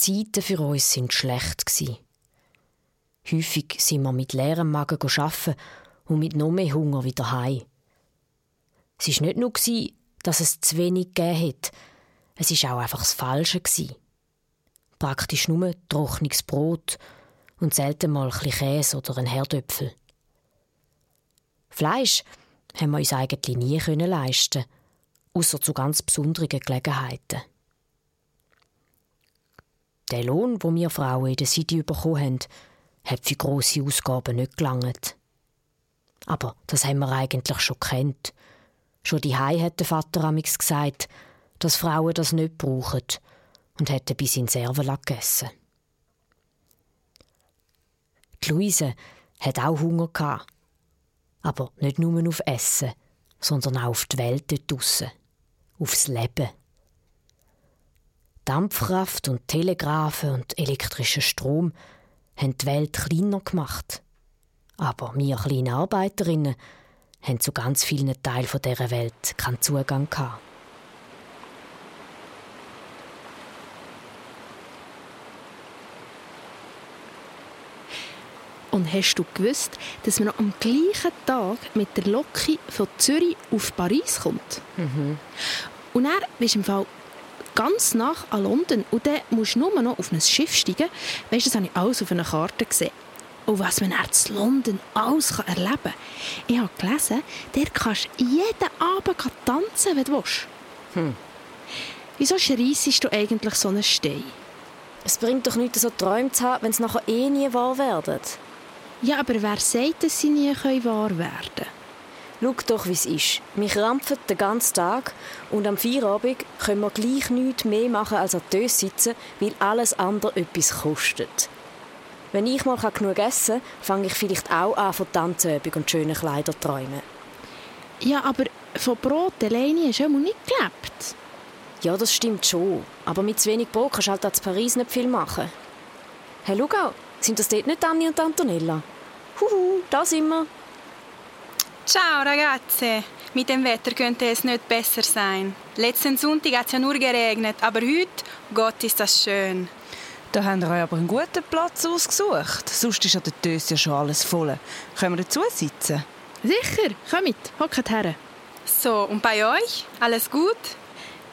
Zeiten für uns sind schlecht gsi. Häufig sind wir mit leerem Magen arbeiten und mit noch mehr Hunger wieder heim. Es war nicht nur, dass es zu wenig gegeben hat, es war auch einfach das Falsche. Praktisch nur trockenes Brot und selten mal ein Käse oder ein Herdöpfel. Fleisch haben wir uns eigentlich nie leisten außer zu ganz besonderen Gelegenheiten. Der Lohn, wo wir Frauen in der City bekommen haben, hat für grosse Ausgaben nicht gelangt. Aber das haben wir eigentlich schon kennt. Schon die Hai hat der Vater amix gesagt, dass Frauen das nicht brauchen und hätte bis in Servela gegessen. Die Luise hat auch Hunger gehabt. Aber nicht nur auf Essen, sondern auch auf die Welt dort draussen. Aufs Leben. Dampfkraft und Telegrafen und elektrischer Strom haben die Welt kleiner gemacht. Aber wir kleine Arbeiterinnen haben zu ganz vielen Teilen dieser Welt keinen Zugang gehabt. Und hast du gewusst, dass man noch am gleichen Tag mit der Loki von Zürich auf Paris kommt? Mhm. Und er bist im Fall ganz nach an London und dann musst du nur noch auf ein Schiff steigen. Weißt du, das habe ich alles auf einer Karte gesehen. Und was man in London alles erleben kann. Ich habe gelesen, der kannst du jeden Abend tanzen, wenn du willst. Hm. Wieso schreissest du eigentlich so einen Stein? Es bringt doch nichts, so Träume zu haben, wenn es nachher eh nie wahr werden. Ja, aber wer sagt, dass sie nie wahr werden können? Schau doch, wie es ist. Wir krampfen den ganzen Tag und am Feierabend können wir gleich nichts mehr machen, als an Tös sitzen, weil alles andere etwas kostet. Wenn ich mal genug essen kann, fange ich vielleicht auch an von Tanzübung und schönen Kleidern zu träumen. Ja, aber von Brot alleine hast du immer nicht gelebt. Ja, das stimmt schon. Aber mit zu wenig Brot kannst du halt in Paris nicht viel machen. Hey, schau sind das dort nicht Anni und Antonella? Huhu, da sind wir. Ciao ragazze, mit dem Wetter könnte es nicht besser sein. Letzten Sonntag hat es ja nur geregnet, aber heute, Gott, ist das schön. Da habt ihr euch aber einen guten Platz ausgesucht. Sonst ist an der Döse ja schon alles voll. Können wir dazu sitzen? Sicher, kommt, hockt her. So, und bei euch? Alles gut?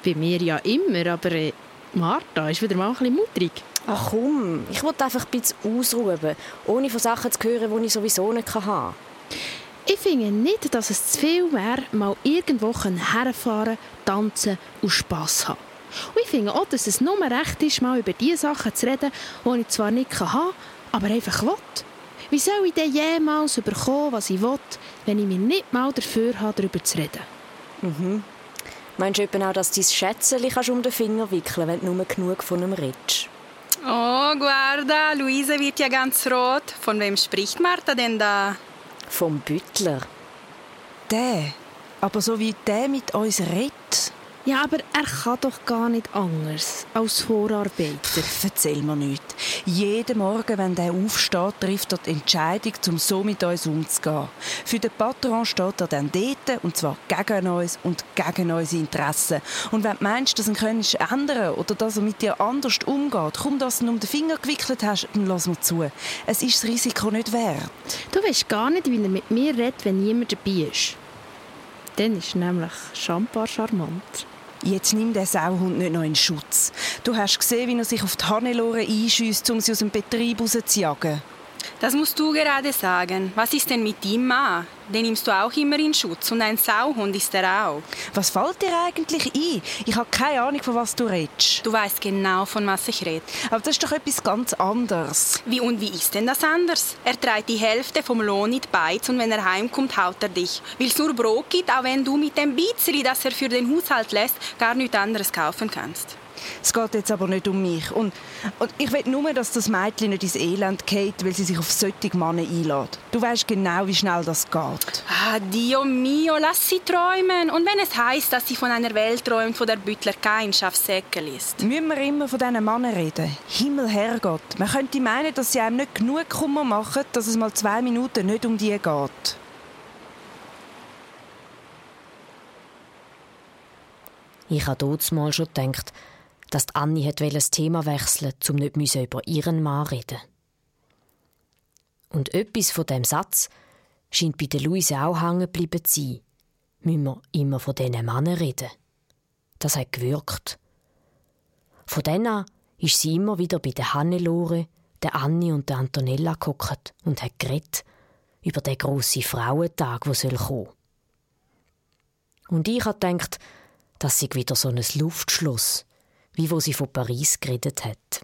Bei mir ja immer, aber äh, Martha ist wieder mal ein bisschen mutrig. Ach komm, ich wollte einfach ein bisschen ausruhen, ohne von Sachen zu hören, die ich sowieso nicht haben kann. Ich finde nicht, dass es zu viel wäre, mal irgendwo herfahren, tanzen und Spass haben. Und ich finde auch, dass es nur recht ist, mal über die Sachen zu reden, die ich zwar nicht haben kann, aber einfach will. Wie soll ich denn jemals bekommen, was ich will, wenn ich mich nicht mal dafür habe, darüber zu reden? Mhm. Meinst du eben auch, dass du dein Schätzchen um den Finger wickeln wenn du nur genug von ihm redest? Oh, guarda, Luise wird ja ganz rot. Von wem spricht Martha denn da? Vom Büttler. Der? Aber so wie der mit uns redet? Ja, aber er kann doch gar nicht anders als Vorarbeiter. Pff, erzähl mir nicht. Jeden Morgen, wenn der aufsteht, trifft er die Entscheidung, um so mit uns umzugehen. Für den Patron steht er dann dort, und zwar gegen uns und gegen unsere Interessen. Und wenn du meinst, dass du ihn ändern oder dass er mit dir anders umgeht, komm, dass du ihn um den Finger gewickelt hast, dann lass mir zu. Es ist das Risiko nicht wert. Du weißt gar nicht, wie er mit mir redet, wenn niemand dabei ist. Dann ist er nämlich schambar charmant. Jetzt nimm den Sauhund nicht noch in Schutz. Du hast gesehen, wie er sich auf die Hannelore einschießt, um sie aus dem Betrieb rauszujagen. Das musst du gerade sagen. Was ist denn mit ihm, Ma? Den nimmst du auch immer in Schutz und ein Sauhund ist er auch. Was fällt dir eigentlich ein? Ich habe keine Ahnung, von was du redest. Du weißt genau, von was ich rede. Aber das ist doch etwas ganz anderes. Wie und wie ist denn das anders? Er trägt die Hälfte vom Lohn in die Beiz und wenn er heimkommt, haut er dich. Weil es nur Brot gibt, auch wenn du mit dem Bizri, das er für den Haushalt lässt, gar nichts anderes kaufen kannst. Es geht jetzt aber nicht um mich. Und, und ich will nur, dass das Mädchen nicht ins Elend geht, weil sie sich auf solche Männer einlädt. Du weißt genau, wie schnell das geht. Ah, Dio mio, lass sie träumen. Und wenn es heißt, dass sie von einer Welt träumt, wo der Büttler kein Schafsäckel ist. Müssen wir immer von diesen Männern reden? Himmel, Herrgott. Man könnte meinen, dass sie einem nicht genug Kummer machen, dass es mal zwei Minuten nicht um die geht. Ich habe dort mal schon gedacht, dass Annie das Thema wechseln um nicht über ihren Mann reden. Und etwas von dem Satz scheint bei der Luise auch hängen geblieben zu sein. Müssen wir immer von diesen Männern reden? Das hat gewirkt. Von dann an ist sie immer wieder bei der Hannelore, der Anni und der Antonella geguckt und hat geredet über den grossen Frauentag, der kommen soll. Und ich habe gedacht, das sei wieder so ein Luftschloss, wie wo sie von Paris geredet hat.